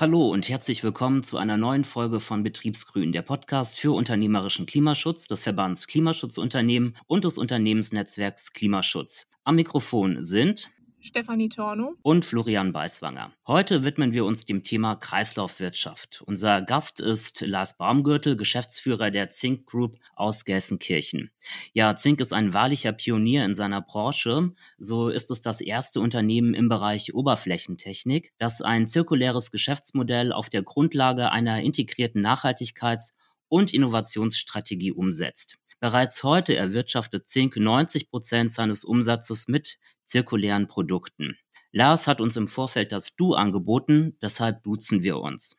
Hallo und herzlich willkommen zu einer neuen Folge von Betriebsgrün, der Podcast für unternehmerischen Klimaschutz des Verbands Klimaschutzunternehmen und des Unternehmensnetzwerks Klimaschutz. Am Mikrofon sind Stefanie Torno und Florian Beiswanger. Heute widmen wir uns dem Thema Kreislaufwirtschaft. Unser Gast ist Lars Baumgürtel, Geschäftsführer der Zink Group aus Gelsenkirchen. Ja, Zink ist ein wahrlicher Pionier in seiner Branche. So ist es das erste Unternehmen im Bereich Oberflächentechnik, das ein zirkuläres Geschäftsmodell auf der Grundlage einer integrierten Nachhaltigkeits- und Innovationsstrategie umsetzt. Bereits heute erwirtschaftet Zink 90 Prozent seines Umsatzes mit zirkulären Produkten. Lars hat uns im Vorfeld das Du angeboten, deshalb duzen wir uns.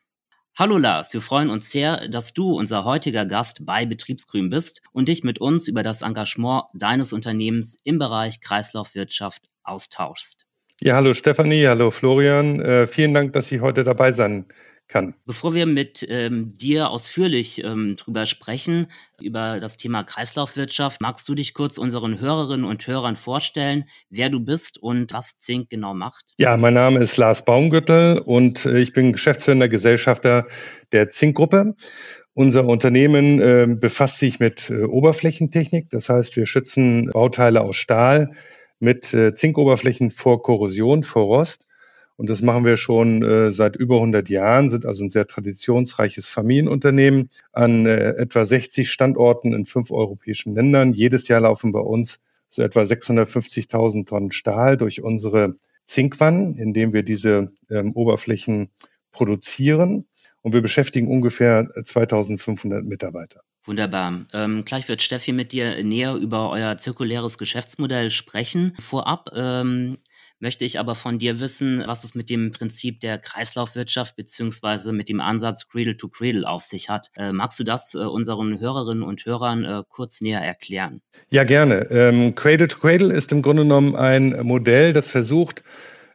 Hallo Lars, wir freuen uns sehr, dass du unser heutiger Gast bei Betriebsgrün bist und dich mit uns über das Engagement deines Unternehmens im Bereich Kreislaufwirtschaft austauschst. Ja, hallo Stefanie, hallo Florian. Äh, vielen Dank, dass ich heute dabei sein kann. Bevor wir mit ähm, dir ausführlich ähm, drüber sprechen, über das Thema Kreislaufwirtschaft, magst du dich kurz unseren Hörerinnen und Hörern vorstellen, wer du bist und was Zink genau macht? Ja, mein Name ist Lars Baumgürtel und äh, ich bin geschäftsführender Gesellschafter der Zink-Gruppe. Unser Unternehmen äh, befasst sich mit äh, Oberflächentechnik, das heißt, wir schützen Bauteile aus Stahl mit äh, Zinkoberflächen vor Korrosion, vor Rost. Und das machen wir schon äh, seit über 100 Jahren, sind also ein sehr traditionsreiches Familienunternehmen an äh, etwa 60 Standorten in fünf europäischen Ländern. Jedes Jahr laufen bei uns so etwa 650.000 Tonnen Stahl durch unsere Zinkwannen, indem wir diese ähm, Oberflächen produzieren. Und wir beschäftigen ungefähr 2500 Mitarbeiter. Wunderbar. Ähm, gleich wird Steffi mit dir näher über euer zirkuläres Geschäftsmodell sprechen. Vorab ähm, möchte ich aber von dir wissen, was es mit dem Prinzip der Kreislaufwirtschaft beziehungsweise mit dem Ansatz Cradle to Cradle auf sich hat. Äh, magst du das äh, unseren Hörerinnen und Hörern äh, kurz näher erklären? Ja, gerne. Ähm, Cradle to Cradle ist im Grunde genommen ein Modell, das versucht,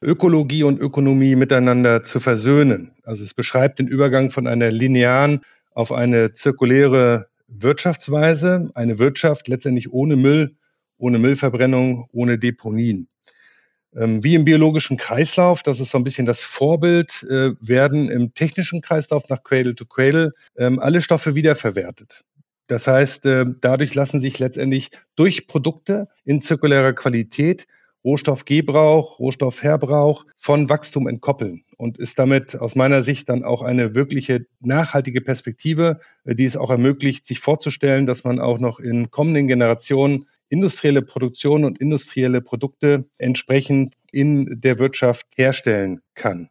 Ökologie und Ökonomie miteinander zu versöhnen. Also es beschreibt den Übergang von einer linearen auf eine zirkuläre Wirtschaftsweise, eine Wirtschaft letztendlich ohne Müll, ohne Müllverbrennung, ohne Deponien. Ähm, wie im biologischen Kreislauf, das ist so ein bisschen das Vorbild, äh, werden im technischen Kreislauf nach Cradle to Cradle ähm, alle Stoffe wiederverwertet. Das heißt, äh, dadurch lassen sich letztendlich durch Produkte in zirkulärer Qualität Rohstoffgebrauch, Rohstoffverbrauch von Wachstum entkoppeln und ist damit aus meiner Sicht dann auch eine wirkliche nachhaltige Perspektive, äh, die es auch ermöglicht, sich vorzustellen, dass man auch noch in kommenden Generationen industrielle Produktion und industrielle Produkte entsprechend in der Wirtschaft herstellen kann.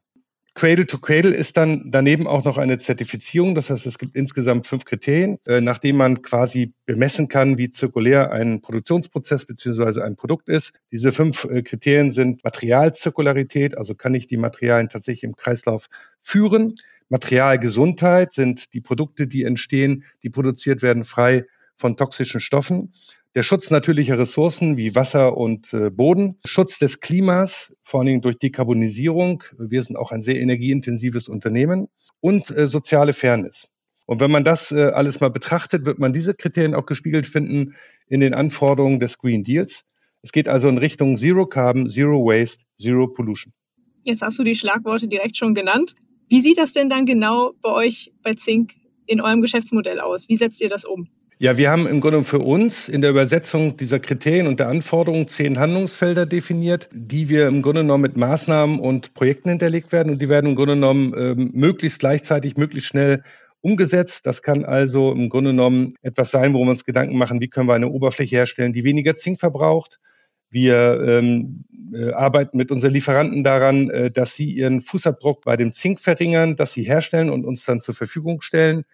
Cradle to Cradle ist dann daneben auch noch eine Zertifizierung. Das heißt, es gibt insgesamt fünf Kriterien, äh, nach denen man quasi bemessen kann, wie zirkulär ein Produktionsprozess beziehungsweise ein Produkt ist. Diese fünf äh, Kriterien sind Materialzirkularität, also kann ich die Materialien tatsächlich im Kreislauf führen. Materialgesundheit sind die Produkte, die entstehen, die produziert werden, frei von toxischen Stoffen der Schutz natürlicher Ressourcen wie Wasser und äh, Boden, Schutz des Klimas, vor allen Dingen durch Dekarbonisierung. Wir sind auch ein sehr energieintensives Unternehmen und äh, soziale Fairness. Und wenn man das äh, alles mal betrachtet, wird man diese Kriterien auch gespiegelt finden in den Anforderungen des Green Deals. Es geht also in Richtung Zero Carbon, Zero Waste, Zero Pollution. Jetzt hast du die Schlagworte direkt schon genannt. Wie sieht das denn dann genau bei euch bei Zink in eurem Geschäftsmodell aus? Wie setzt ihr das um? Ja, wir haben im Grunde für uns in der Übersetzung dieser Kriterien und der Anforderungen zehn Handlungsfelder definiert, die wir im Grunde genommen mit Maßnahmen und Projekten hinterlegt werden. Und die werden im Grunde genommen ähm, möglichst gleichzeitig, möglichst schnell umgesetzt. Das kann also im Grunde genommen etwas sein, worum wir uns Gedanken machen, wie können wir eine Oberfläche herstellen, die weniger Zink verbraucht. Wir ähm, äh, arbeiten mit unseren Lieferanten daran, äh, dass sie ihren Fußabdruck bei dem Zink verringern, dass sie herstellen und uns dann zur Verfügung stellen.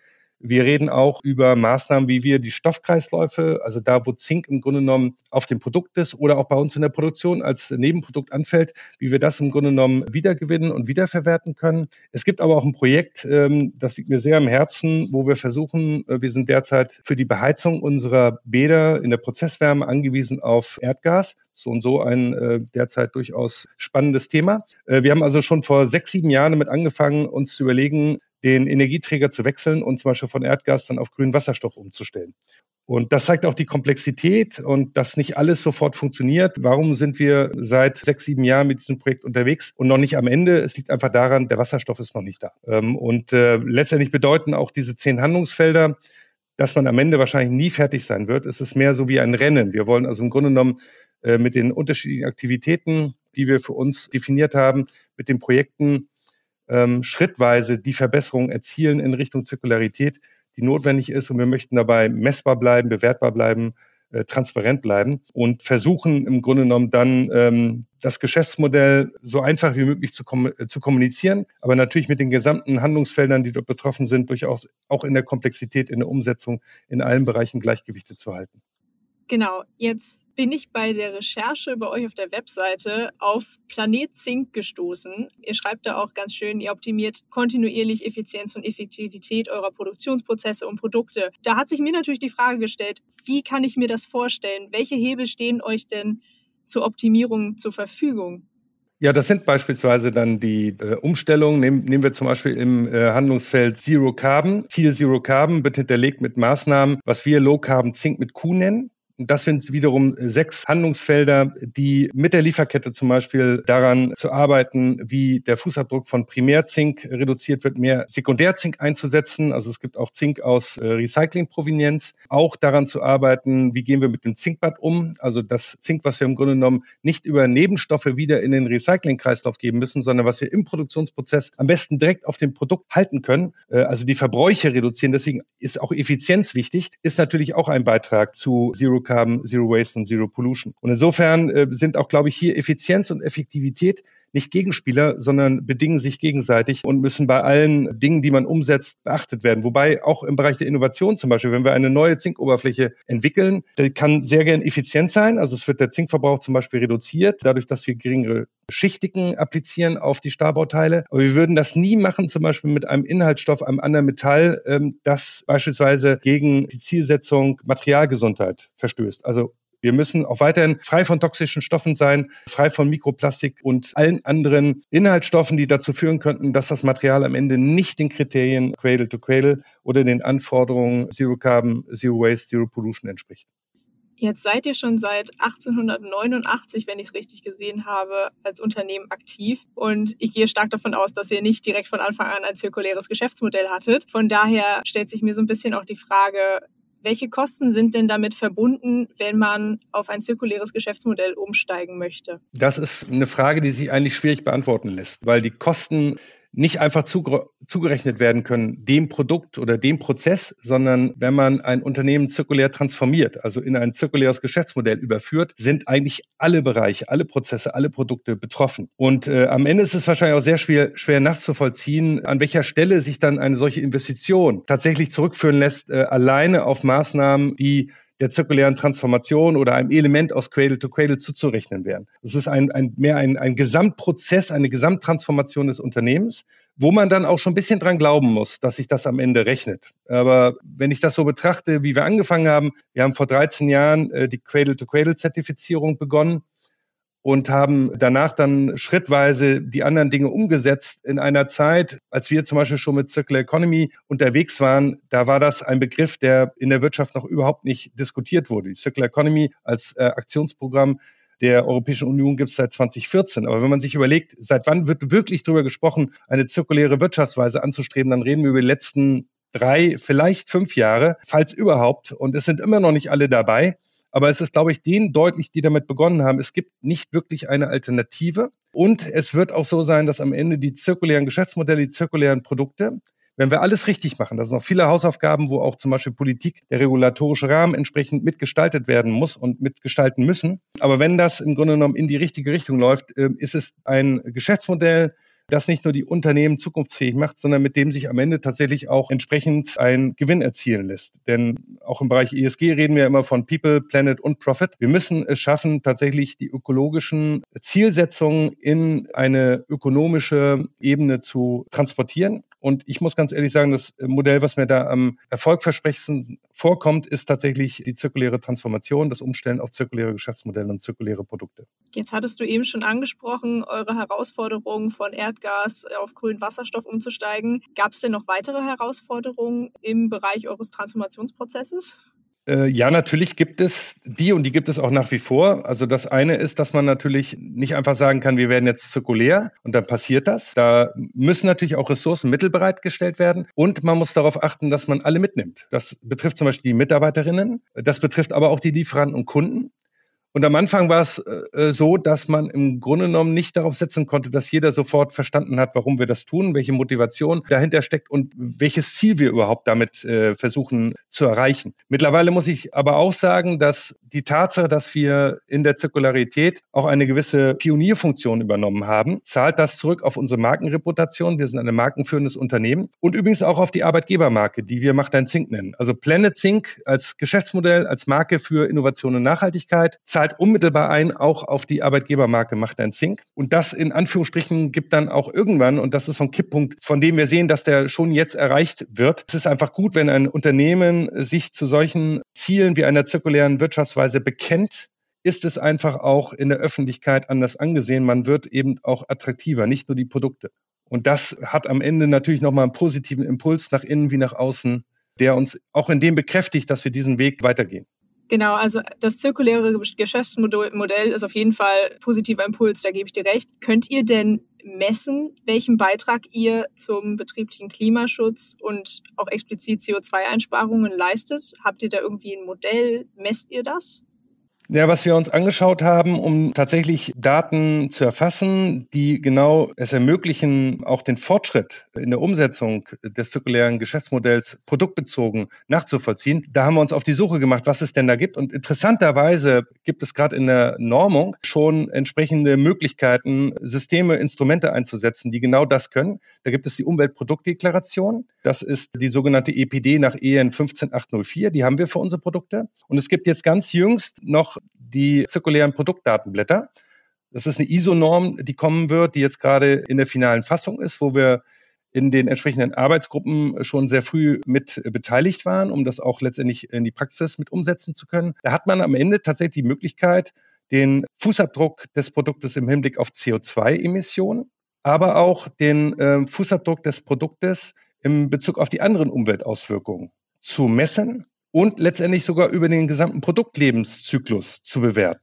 Wir reden auch über Maßnahmen, wie wir die Stoffkreisläufe, also da, wo Zink im Grunde genommen auf dem Produkt ist oder auch bei uns in der Produktion als Nebenprodukt anfällt, wie wir das im Grunde genommen wiedergewinnen und wiederverwerten können. Es gibt aber auch ein Projekt, ähm, das liegt mir sehr am Herzen, wo wir versuchen, äh, wir sind derzeit für die Beheizung unserer Bäder in der Prozesswärme angewiesen auf Erdgas so und so ein äh, derzeit durchaus spannendes Thema. Äh, wir haben also schon vor sechs, sieben Jahren damit angefangen, uns zu überlegen, den Energieträger zu wechseln und zum Beispiel von Erdgas dann auf grünen Wasserstoff umzustellen. Und das zeigt auch die Komplexität und dass nicht alles sofort funktioniert. Warum sind wir seit sechs, sieben Jahren mit diesem Projekt unterwegs und noch nicht am Ende? Es liegt einfach daran, der Wasserstoff ist noch nicht da. Ähm, und äh, letztendlich bedeuten auch diese zehn Handlungsfelder, dass man am Ende wahrscheinlich nie fertig sein wird. Es ist mehr so wie ein Rennen. Wir wollen also im Grunde genommen äh, mit den unterschiedlichen Aktivitäten, die wir für uns definiert haben, mit den Projekten ähm, schrittweise die Verbesserung erzielen in Richtung Zirkularität, die notwendig ist. Und wir möchten dabei messbar bleiben, bewertbar bleiben, äh, transparent bleiben und versuchen im Grunde genommen dann ähm, das Geschäftsmodell so einfach wie möglich zu, kom äh, zu kommunizieren, aber natürlich mit den gesamten Handlungsfeldern, die dort betroffen sind, durchaus auch in der Komplexität, in der Umsetzung in allen Bereichen Gleichgewichte zu halten. Genau, jetzt bin ich bei der Recherche bei euch auf der Webseite auf Planet Zink gestoßen. Ihr schreibt da auch ganz schön, ihr optimiert kontinuierlich Effizienz und Effektivität eurer Produktionsprozesse und Produkte. Da hat sich mir natürlich die Frage gestellt, wie kann ich mir das vorstellen? Welche Hebel stehen euch denn zur Optimierung zur Verfügung? Ja, das sind beispielsweise dann die äh, Umstellungen. Nehmen, nehmen wir zum Beispiel im äh, Handlungsfeld Zero Carbon. Ziel Zero Carbon wird hinterlegt mit Maßnahmen, was wir Low Carbon Zink mit Q nennen. Das sind wiederum sechs Handlungsfelder, die mit der Lieferkette zum Beispiel daran zu arbeiten, wie der Fußabdruck von Primärzink reduziert wird, mehr Sekundärzink einzusetzen. Also es gibt auch Zink aus äh, Recyclingprovenienz. Auch daran zu arbeiten, wie gehen wir mit dem Zinkbad um. Also das Zink, was wir im Grunde genommen nicht über Nebenstoffe wieder in den Recyclingkreislauf geben müssen, sondern was wir im Produktionsprozess am besten direkt auf dem Produkt halten können. Äh, also die Verbräuche reduzieren. Deswegen ist auch Effizienz wichtig. Ist natürlich auch ein Beitrag zu Zero haben, Zero Waste und Zero Pollution. Und insofern äh, sind auch, glaube ich, hier Effizienz und Effektivität nicht Gegenspieler, sondern bedingen sich gegenseitig und müssen bei allen Dingen, die man umsetzt, beachtet werden. Wobei auch im Bereich der Innovation zum Beispiel, wenn wir eine neue Zinkoberfläche entwickeln, die kann sehr gern effizient sein. Also es wird der Zinkverbrauch zum Beispiel reduziert, dadurch, dass wir geringere Schichtigen applizieren auf die Starbauteile. Aber wir würden das nie machen, zum Beispiel mit einem Inhaltsstoff, einem anderen Metall, ähm, das beispielsweise gegen die Zielsetzung Materialgesundheit verstößt. Also wir müssen auch weiterhin frei von toxischen Stoffen sein, frei von Mikroplastik und allen anderen Inhaltsstoffen, die dazu führen könnten, dass das Material am Ende nicht den Kriterien Cradle to Cradle oder den Anforderungen Zero Carbon, Zero Waste, Zero Pollution entspricht. Jetzt seid ihr schon seit 1889, wenn ich es richtig gesehen habe, als Unternehmen aktiv. Und ich gehe stark davon aus, dass ihr nicht direkt von Anfang an ein zirkuläres Geschäftsmodell hattet. Von daher stellt sich mir so ein bisschen auch die Frage, welche Kosten sind denn damit verbunden, wenn man auf ein zirkuläres Geschäftsmodell umsteigen möchte? Das ist eine Frage, die sich eigentlich schwierig beantworten lässt, weil die Kosten nicht einfach zugerechnet werden können dem Produkt oder dem Prozess, sondern wenn man ein Unternehmen zirkulär transformiert, also in ein zirkuläres Geschäftsmodell überführt, sind eigentlich alle Bereiche, alle Prozesse, alle Produkte betroffen. Und äh, am Ende ist es wahrscheinlich auch sehr schwer, schwer nachzuvollziehen, an welcher Stelle sich dann eine solche Investition tatsächlich zurückführen lässt, äh, alleine auf Maßnahmen, die der zirkulären Transformation oder einem Element aus Cradle to Cradle zuzurechnen wären. Es ist ein, ein, mehr ein, ein Gesamtprozess, eine Gesamttransformation des Unternehmens, wo man dann auch schon ein bisschen dran glauben muss, dass sich das am Ende rechnet. Aber wenn ich das so betrachte, wie wir angefangen haben, wir haben vor 13 Jahren äh, die Cradle to Cradle Zertifizierung begonnen und haben danach dann schrittweise die anderen Dinge umgesetzt. In einer Zeit, als wir zum Beispiel schon mit Circular Economy unterwegs waren, da war das ein Begriff, der in der Wirtschaft noch überhaupt nicht diskutiert wurde. Die Circular Economy als äh, Aktionsprogramm der Europäischen Union gibt es seit 2014. Aber wenn man sich überlegt, seit wann wird wirklich darüber gesprochen, eine zirkuläre Wirtschaftsweise anzustreben, dann reden wir über die letzten drei, vielleicht fünf Jahre, falls überhaupt. Und es sind immer noch nicht alle dabei. Aber es ist, glaube ich, denen deutlich, die damit begonnen haben, es gibt nicht wirklich eine Alternative. Und es wird auch so sein, dass am Ende die zirkulären Geschäftsmodelle, die zirkulären Produkte, wenn wir alles richtig machen, das sind noch viele Hausaufgaben, wo auch zum Beispiel Politik, der regulatorische Rahmen entsprechend mitgestaltet werden muss und mitgestalten müssen. Aber wenn das im Grunde genommen in die richtige Richtung läuft, äh, ist es ein Geschäftsmodell, das nicht nur die Unternehmen zukunftsfähig macht, sondern mit dem sich am Ende tatsächlich auch entsprechend ein Gewinn erzielen lässt. Denn auch im Bereich ESG reden wir immer von People, Planet und Profit. Wir müssen es schaffen, tatsächlich die ökologischen Zielsetzungen in eine ökonomische Ebene zu transportieren Und ich muss ganz ehrlich sagen, das Modell, was mir da am erfolgversprechendsten vorkommt, ist tatsächlich die zirkuläre Transformation, das Umstellen auf zirkuläre Geschäftsmodelle und zirkuläre Produkte. Jetzt hattest du eben schon angesprochen, eure Herausforderungen von Erdgas auf grünen Wasserstoff umzusteigen. Gab es denn noch weitere Herausforderungen im Bereich eures Transformationsprozesses? Äh, ja, natürlich gibt es die und die gibt es auch nach wie vor. Also das eine ist, dass man natürlich nicht einfach sagen kann, wir werden jetzt zirkulär und dann passiert das. Da müssen natürlich auch Ressourcen, Mittel bereitgestellt werden und man muss darauf achten, dass man alle mitnimmt. Das betrifft zum Beispiel die Mitarbeiterinnen, das betrifft aber auch die Lieferanten und Kunden. Und am Anfang war es äh, so, dass man im Grunde genommen nicht darauf setzen konnte, dass jeder sofort verstanden hat, warum wir das tun, welche Motivation dahinter steckt und welches Ziel wir überhaupt damit äh, versuchen zu erreichen. Mittlerweile muss ich aber auch sagen, dass die Tatsache, dass wir in der Zirkularität auch eine gewisse Pionierfunktion übernommen haben, zahlt das zurück auf unsere Markenreputation. Wir sind ein markenführendes Unternehmen und übrigens auch auf die Arbeitgebermarke, die wir Macht ein Zink nennen. Also Planet Zink als Geschäftsmodell, als Marke für Innovation und Nachhaltigkeit zahlt zahlt unmittelbar ein, auch auf die Arbeitgebermarke macht ein Zink. Und das in Anführungsstrichen gibt dann auch irgendwann, und das ist so ein Kipppunkt, von dem wir sehen, dass der schon jetzt erreicht wird. Es ist einfach gut, wenn ein Unternehmen sich zu solchen Zielen wie einer zirkulären Wirtschaftsweise bekennt, ist es einfach auch in der Öffentlichkeit anders angesehen. Man wird eben auch attraktiver, nicht nur die Produkte. Und das hat am Ende natürlich nochmal einen positiven Impuls nach innen wie nach außen, der uns auch in dem bekräftigt, dass wir diesen Weg weitergehen. Genau, also das zirkuläre Geschäftsmodell ist auf jeden Fall positiver Impuls, da gebe ich dir recht. Könnt ihr denn messen, welchen Beitrag ihr zum betrieblichen Klimaschutz und auch explizit CO2-Einsparungen leistet? Habt ihr da irgendwie ein Modell? Messt ihr das? Ja, was wir uns angeschaut haben, um tatsächlich Daten zu erfassen, die genau es ermöglichen, auch den Fortschritt in der Umsetzung des zirkulären Geschäftsmodells produktbezogen nachzuvollziehen. Da haben wir uns auf die Suche gemacht, was es denn da gibt. Und interessanterweise gibt es gerade in der Normung schon entsprechende Möglichkeiten, Systeme, Instrumente einzusetzen, die genau das können. Da gibt es die Umweltproduktdeklaration. Das ist die sogenannte EPD nach EN 15804. Die haben wir für unsere Produkte. Und es gibt jetzt ganz jüngst noch die zirkulären Produktdatenblätter. Das ist eine ISO-Norm, die kommen wird, die jetzt gerade in der finalen Fassung ist, wo wir in den entsprechenden Arbeitsgruppen schon sehr früh mit beteiligt waren, um das auch letztendlich in die Praxis mit umsetzen zu können. Da hat man am Ende tatsächlich die Möglichkeit, den Fußabdruck des Produktes im Hinblick auf CO2-Emissionen, aber auch den äh, Fußabdruck des Produktes im Bezug auf die anderen Umweltauswirkungen zu messen und letztendlich sogar über den gesamten Produktlebenszyklus zu bewerten.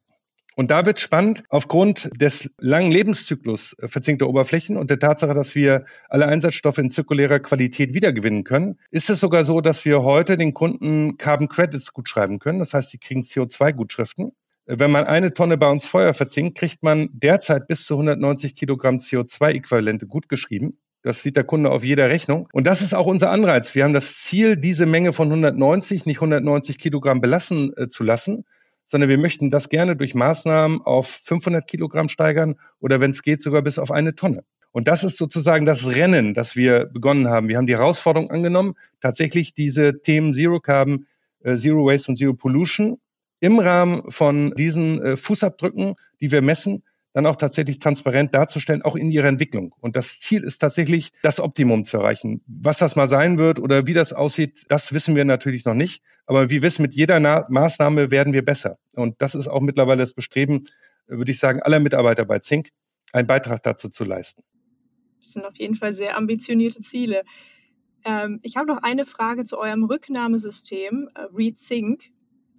Und da wird spannend, aufgrund des langen Lebenszyklus verzinkter Oberflächen und der Tatsache, dass wir alle Einsatzstoffe in zirkulärer Qualität wiedergewinnen können, ist es sogar so, dass wir heute den Kunden Carbon Credits gutschreiben können. Das heißt, sie kriegen CO2-Gutschriften. Wenn man eine Tonne bei uns Feuer verzinkt, kriegt man derzeit bis zu 190 Kilogramm CO2-Äquivalente gutgeschrieben. Das sieht der Kunde auf jeder Rechnung. Und das ist auch unser Anreiz. Wir haben das Ziel, diese Menge von 190, nicht 190 Kilogramm belassen äh, zu lassen, sondern wir möchten das gerne durch Maßnahmen auf 500 Kilogramm steigern oder wenn es geht sogar bis auf eine Tonne. Und das ist sozusagen das Rennen, das wir begonnen haben. Wir haben die Herausforderung angenommen, tatsächlich diese Themen Zero Carbon, äh, Zero Waste und Zero Pollution im Rahmen von diesen äh, Fußabdrücken, die wir messen, dann auch tatsächlich transparent darzustellen, auch in ihrer Entwicklung. Und das Ziel ist tatsächlich, das Optimum zu erreichen. Was das mal sein wird oder wie das aussieht, das wissen wir natürlich noch nicht. Aber wir wissen, mit jeder Na Maßnahme werden wir besser. Und das ist auch mittlerweile das Bestreben, würde ich sagen, aller Mitarbeiter bei Zink, einen Beitrag dazu zu leisten. Das sind auf jeden Fall sehr ambitionierte Ziele. Ähm, ich habe noch eine Frage zu eurem Rücknahmesystem, äh, ReZink.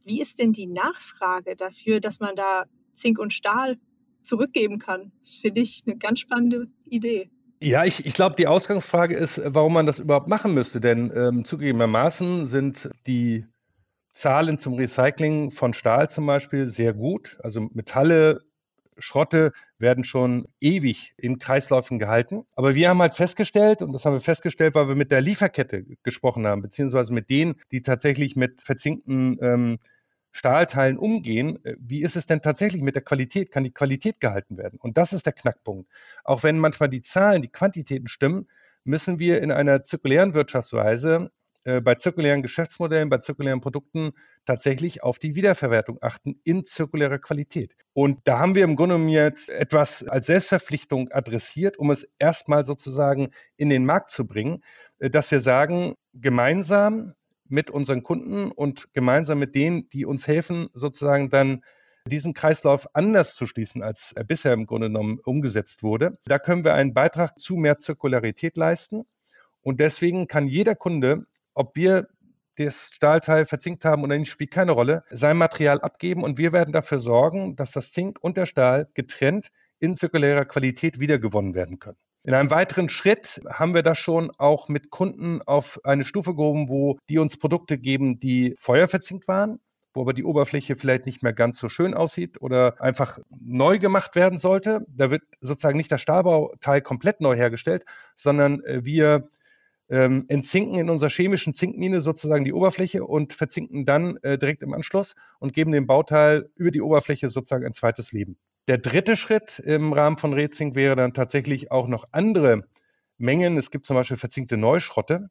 Wie ist denn die Nachfrage dafür, dass man da Zink und Stahl zurückgeben kann. Das finde ich eine ganz spannende Idee. Ja, ich, ich glaube, die Ausgangsfrage ist, warum man das überhaupt machen müsste. Denn ähm, zugegebenermaßen sind die Zahlen zum Recycling von Stahl zum Beispiel sehr gut. Also Metalle, Schrotte werden schon ewig in Kreisläufen gehalten. Aber wir haben halt festgestellt, und das haben wir festgestellt, weil wir mit der Lieferkette gesprochen haben, beziehungsweise mit denen, die tatsächlich mit verzinkten ähm, Stahlteilen umgehen, äh, wie ist es denn tatsächlich mit der Qualität? Kann die Qualität gehalten werden? Und das ist der Knackpunkt. Auch wenn manchmal die Zahlen, die Quantitäten stimmen, müssen wir in einer zirkulären Wirtschaftsweise äh, bei zirkulären Geschäftsmodellen, bei zirkulären Produkten tatsächlich auf die Wiederverwertung achten in zirkulärer Qualität. Und da haben wir im Grunde jetzt etwas als Selbstverpflichtung adressiert, um es erstmal sozusagen in den Markt zu bringen, äh, dass wir sagen, gemeinsam mit unseren Kunden und gemeinsam mit denen, die uns helfen, sozusagen dann diesen Kreislauf anders zu schließen, als er bisher im Grunde genommen umgesetzt wurde. Da können wir einen Beitrag zu mehr Zirkularität leisten. Und deswegen kann jeder Kunde, ob wir das Stahlteil verzinkt haben oder nicht, spielt keine Rolle, sein Material abgeben und wir werden dafür sorgen, dass das Zink und der Stahl getrennt in zirkulärer Qualität wiedergewonnen werden können. In einem weiteren Schritt haben wir das schon auch mit Kunden auf eine Stufe gehoben, wo die uns Produkte geben, die feuerverzinkt waren, wo aber die Oberfläche vielleicht nicht mehr ganz so schön aussieht oder einfach neu gemacht werden sollte. Da wird sozusagen nicht das Stahlbauteil komplett neu hergestellt, sondern äh, wir ähm, entzinken in unserer chemischen Zinkmine sozusagen die Oberfläche und verzinken dann äh, direkt im Anschluss und geben dem Bauteil über die Oberfläche sozusagen ein zweites Leben. Der dritte Schritt im Rahmen von Rezink wäre dann tatsächlich auch noch andere Mengen. Es gibt zum Beispiel verzinkte Neuschrotte,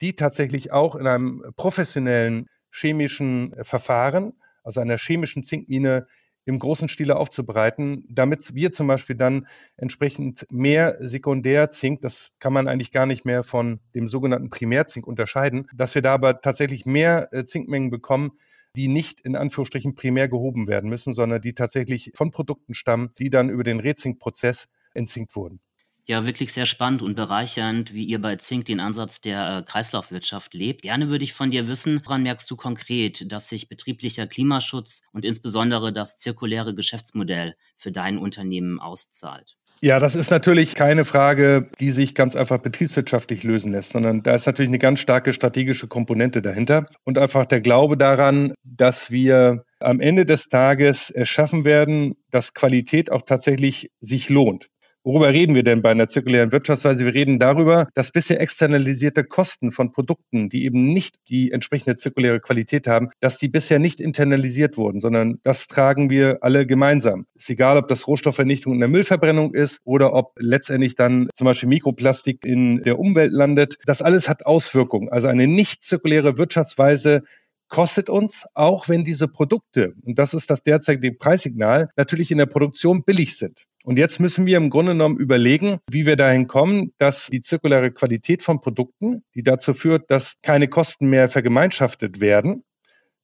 die tatsächlich auch in einem professionellen chemischen Verfahren, also einer chemischen Zinkmine, im großen Stile aufzubereiten, damit wir zum Beispiel dann entsprechend mehr Sekundärzink, das kann man eigentlich gar nicht mehr von dem sogenannten Primärzink unterscheiden, dass wir da aber tatsächlich mehr äh, Zinkmengen bekommen, die nicht in Anführungsstrichen primär gehoben werden müssen, sondern die tatsächlich von Produkten stammen, die dann über den Rezink-Prozess entzinkt wurden. Ja, wirklich sehr spannend und bereichernd, wie ihr bei Zink den Ansatz der äh, Kreislaufwirtschaft lebt. Gerne würde ich von dir wissen, woran merkst du konkret, dass sich betrieblicher Klimaschutz und insbesondere das zirkuläre Geschäftsmodell für dein Unternehmen auszahlt? Ja, das ist natürlich keine Frage, die sich ganz einfach betriebswirtschaftlich lösen lässt, sondern da ist natürlich eine ganz starke strategische Komponente dahinter und einfach der Glaube daran, dass wir am Ende des Tages erschaffen werden, dass Qualität auch tatsächlich sich lohnt. Worüber reden wir denn bei einer zirkulären Wirtschaftsweise? Wir reden darüber, dass bisher externalisierte Kosten von Produkten, die eben nicht die entsprechende zirkuläre Qualität haben, dass die bisher nicht internalisiert wurden, sondern das tragen wir alle gemeinsam. Ist egal, ob das Rohstoffvernichtung in der Müllverbrennung ist oder ob letztendlich dann zum Beispiel Mikroplastik in der Umwelt landet. Das alles hat Auswirkungen. Also eine nicht zirkuläre Wirtschaftsweise kostet uns, auch wenn diese Produkte, und das ist das derzeitige Preissignal, natürlich in der Produktion billig sind. Und jetzt müssen wir im Grunde genommen überlegen, wie wir dahin kommen, dass die zirkuläre Qualität von Produkten, die dazu führt, dass keine Kosten mehr vergemeinschaftet werden,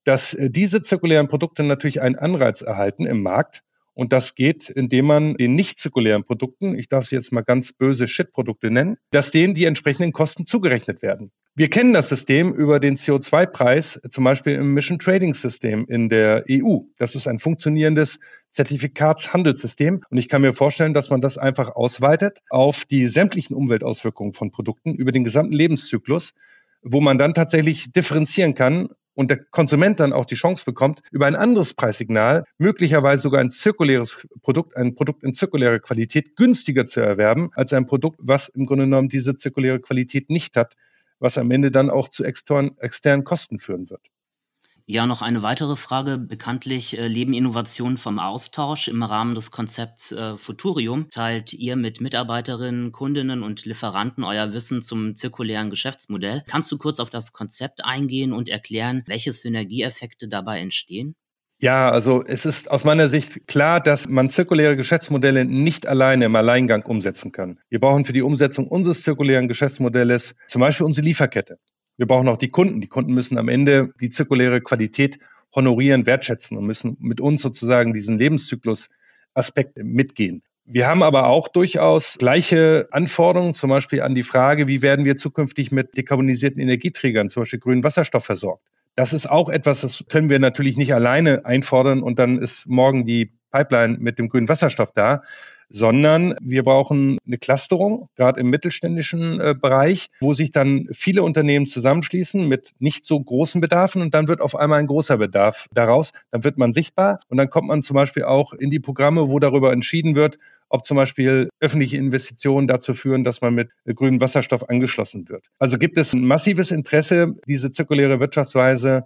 dass äh, diese zirkulären Produkte natürlich einen Anreiz erhalten im Markt. Und das geht, indem man den nicht zirkulären Produkten, ich darf sie jetzt mal ganz böse Shit-Produkte nennen, dass denen die entsprechenden Kosten zugerechnet werden. Wir kennen das System über den CO2-Preis, zum Beispiel im Mission Trading System in der EU. Das ist ein funktionierendes Zertifikatshandelssystem. Und ich kann mir vorstellen, dass man das einfach ausweitet auf die sämtlichen Umweltauswirkungen von Produkten über den gesamten Lebenszyklus, wo man dann tatsächlich differenzieren kann und der Konsument dann auch die Chance bekommt, über ein anderes Preissignal möglicherweise sogar ein zirkuläres Produkt, ein Produkt in zirkulärer Qualität günstiger zu erwerben als ein Produkt, was im Grunde genommen diese zirkuläre Qualität nicht hat was am Ende dann auch zu externen, externen Kosten führen wird. Ja, noch eine weitere Frage. Bekanntlich äh, leben Innovationen vom Austausch. Im Rahmen des Konzepts äh, Futurium teilt ihr mit Mitarbeiterinnen, Kundinnen und Lieferanten euer Wissen zum zirkulären Geschäftsmodell. Kannst du kurz auf das Konzept eingehen und erklären, welche Synergieeffekte dabei entstehen? Ja, also es ist aus meiner Sicht klar, dass man zirkuläre Geschäftsmodelle nicht alleine im Alleingang umsetzen kann. Wir brauchen für die Umsetzung unseres zirkulären Geschäftsmodells zum Beispiel unsere Lieferkette. Wir brauchen auch die Kunden. Die Kunden müssen am Ende die zirkuläre Qualität honorieren, wertschätzen und müssen mit uns sozusagen diesen Lebenszyklus-Aspekt mitgehen. Wir haben aber auch durchaus gleiche Anforderungen, zum Beispiel an die Frage, wie werden wir zukünftig mit dekarbonisierten Energieträgern, zum Beispiel grünen Wasserstoff versorgt. Das ist auch etwas, das können wir natürlich nicht alleine einfordern und dann ist morgen die Pipeline mit dem grünen Wasserstoff da, sondern wir brauchen eine Clusterung, gerade im mittelständischen äh, Bereich, wo sich dann viele Unternehmen zusammenschließen mit nicht so großen Bedarfen und dann wird auf einmal ein großer Bedarf daraus. Dann wird man sichtbar und dann kommt man zum Beispiel auch in die Programme, wo darüber entschieden wird, ob zum Beispiel öffentliche Investitionen dazu führen, dass man mit grünem Wasserstoff angeschlossen wird. Also gibt es ein massives Interesse, diese zirkuläre Wirtschaftsweise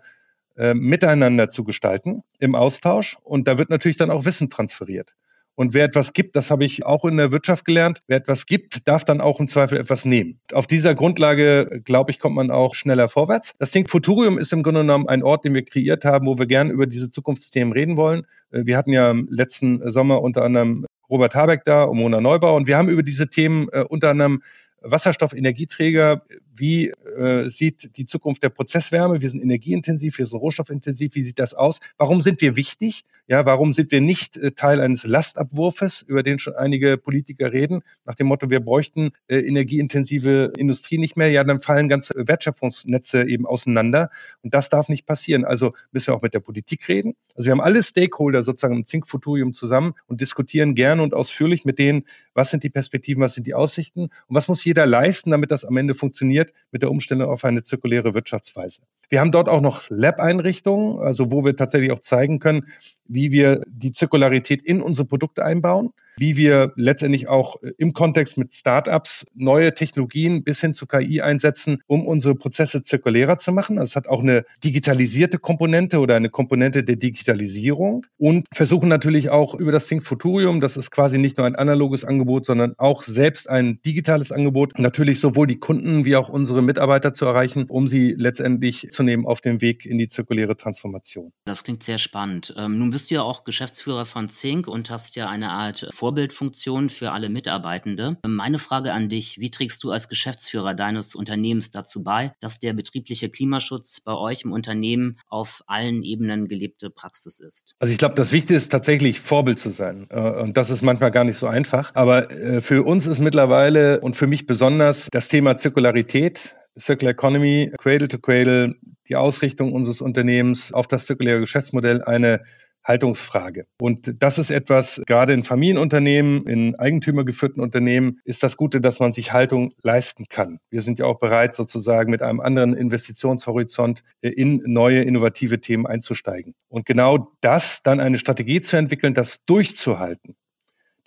äh, miteinander zu gestalten im Austausch und da wird natürlich dann auch Wissen transferiert. Und wer etwas gibt, das habe ich auch in der Wirtschaft gelernt, wer etwas gibt, darf dann auch im Zweifel etwas nehmen. Auf dieser Grundlage, glaube ich, kommt man auch schneller vorwärts. Das Think Futurium ist im Grunde genommen ein Ort, den wir kreiert haben, wo wir gerne über diese Zukunftsthemen reden wollen. Äh, wir hatten ja letzten Sommer unter anderem Robert Habeck da und Mona Neubauer. Und wir haben über diese Themen äh, unter anderem Wasserstoffenergieträger, wie äh, sieht die Zukunft der Prozesswärme? Wir sind energieintensiv, wir sind rohstoffintensiv. Wie sieht das aus? Warum sind wir wichtig? Ja, warum sind wir nicht äh, Teil eines Lastabwurfes, über den schon einige Politiker reden, nach dem Motto, wir bräuchten äh, energieintensive Industrie nicht mehr? Ja, dann fallen ganze Wertschöpfungsnetze eben auseinander. Und das darf nicht passieren. Also müssen wir auch mit der Politik reden. Also wir haben alle Stakeholder sozusagen im Zink Futurium zusammen und diskutieren gerne und ausführlich mit denen, was sind die Perspektiven, was sind die Aussichten und was muss jeder leisten, damit das am Ende funktioniert mit der Umstellung auf eine zirkuläre Wirtschaftsweise. Wir haben dort auch noch Lab-Einrichtungen, also wo wir tatsächlich auch zeigen können, wie wir die Zirkularität in unsere Produkte einbauen, wie wir letztendlich auch im Kontext mit Startups neue Technologien bis hin zu KI einsetzen, um unsere Prozesse zirkulärer zu machen. Also es hat auch eine digitalisierte Komponente oder eine Komponente der Digitalisierung und versuchen natürlich auch über das Think Futurium, das ist quasi nicht nur ein analoges Angebot, sondern auch selbst ein digitales Angebot, natürlich sowohl die Kunden wie auch unsere Mitarbeiter zu erreichen, um sie letztendlich zu nehmen auf dem Weg in die zirkuläre Transformation. Das klingt sehr spannend. Ähm, nun bist du ja auch Geschäftsführer von Zink und hast ja eine Art Vorbildfunktion für alle Mitarbeitende. Meine Frage an dich, wie trägst du als Geschäftsführer deines Unternehmens dazu bei, dass der betriebliche Klimaschutz bei euch im Unternehmen auf allen Ebenen gelebte Praxis ist? Also ich glaube, das Wichtige ist tatsächlich Vorbild zu sein. Äh, und das ist manchmal gar nicht so einfach. Aber äh, für uns ist mittlerweile und für mich besonders das Thema Zirkularität Circular Economy, Cradle to Cradle, die Ausrichtung unseres Unternehmens auf das zirkuläre Geschäftsmodell eine Haltungsfrage. Und das ist etwas, gerade in Familienunternehmen, in eigentümergeführten Unternehmen, ist das Gute, dass man sich Haltung leisten kann. Wir sind ja auch bereit, sozusagen mit einem anderen Investitionshorizont in neue innovative Themen einzusteigen. Und genau das, dann eine Strategie zu entwickeln, das durchzuhalten,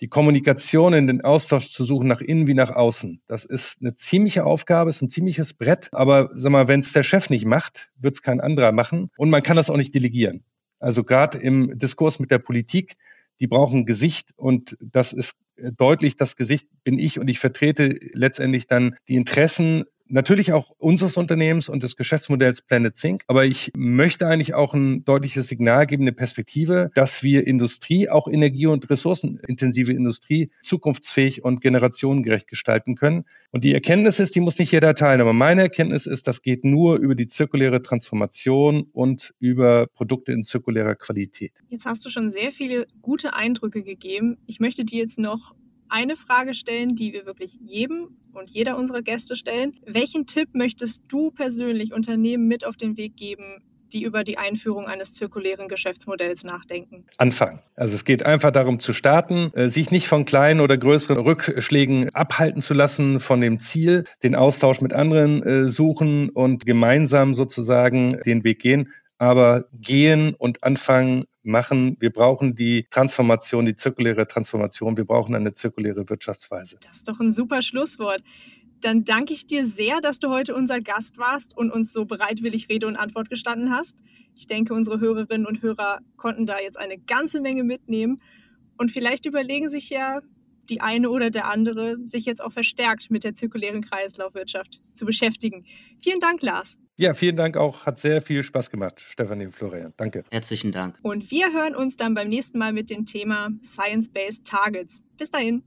die Kommunikation in den Austausch zu suchen, nach innen wie nach außen. Das ist eine ziemliche Aufgabe, ist ein ziemliches Brett. Aber sag mal, wenn es der Chef nicht macht, wird es kein anderer machen. Und man kann das auch nicht delegieren. Also gerade im Diskurs mit der Politik, die brauchen Gesicht und das ist deutlich, das Gesicht bin ich und ich vertrete letztendlich dann die Interessen natürlich auch unseres Unternehmens und des Geschäftsmodells Planet Sync. Aber ich möchte eigentlich auch ein deutliches Signal geben, eine Perspektive, dass wir Industrie, auch energie- und ressourcenintensive Industrie, zukunftsfähig und generationengerecht gestalten können. Und die Erkenntnis ist, die muss nicht jeder teilen. Aber meine Erkenntnis ist, das geht nur über die zirkuläre Transformation und über Produkte in zirkulärer Qualität. Jetzt hast du schon sehr viele gute Eindrücke gegeben. Ich möchte dir jetzt noch eine Frage stellen, die wir wirklich jedem und jeder unserer Gäste stellen. Welchen Tipp möchtest du persönlich Unternehmen mit auf den Weg geben, die über die Einführung eines zirkulären Geschäftsmodells nachdenken? Anfangen. Also es geht einfach darum zu starten, äh, sich nicht von kleinen oder größeren Rückschlägen abhalten zu lassen von dem Ziel, den Austausch mit anderen äh, suchen und gemeinsam sozusagen den Weg gehen aber gehen und anfangen, machen. Wir brauchen die Transformation, die zirkuläre Transformation. Wir brauchen eine zirkuläre Wirtschaftsweise. Das ist doch ein super Schlusswort. Dann danke ich dir sehr, dass du heute unser Gast warst und uns so bereitwillig Rede und Antwort gestanden hast. Ich denke, unsere Hörerinnen und Hörer konnten da jetzt eine ganze Menge mitnehmen. Und vielleicht überlegen sich ja die eine oder der andere, sich jetzt auch verstärkt mit der zirkulären Kreislaufwirtschaft zu beschäftigen. Vielen Dank, Lars. Ja, vielen Dank auch. Hat sehr viel Spaß gemacht, Stefanie und Florian. Danke. Herzlichen Dank. Und wir hören uns dann beim nächsten Mal mit dem Thema Science-Based Targets. Bis dahin.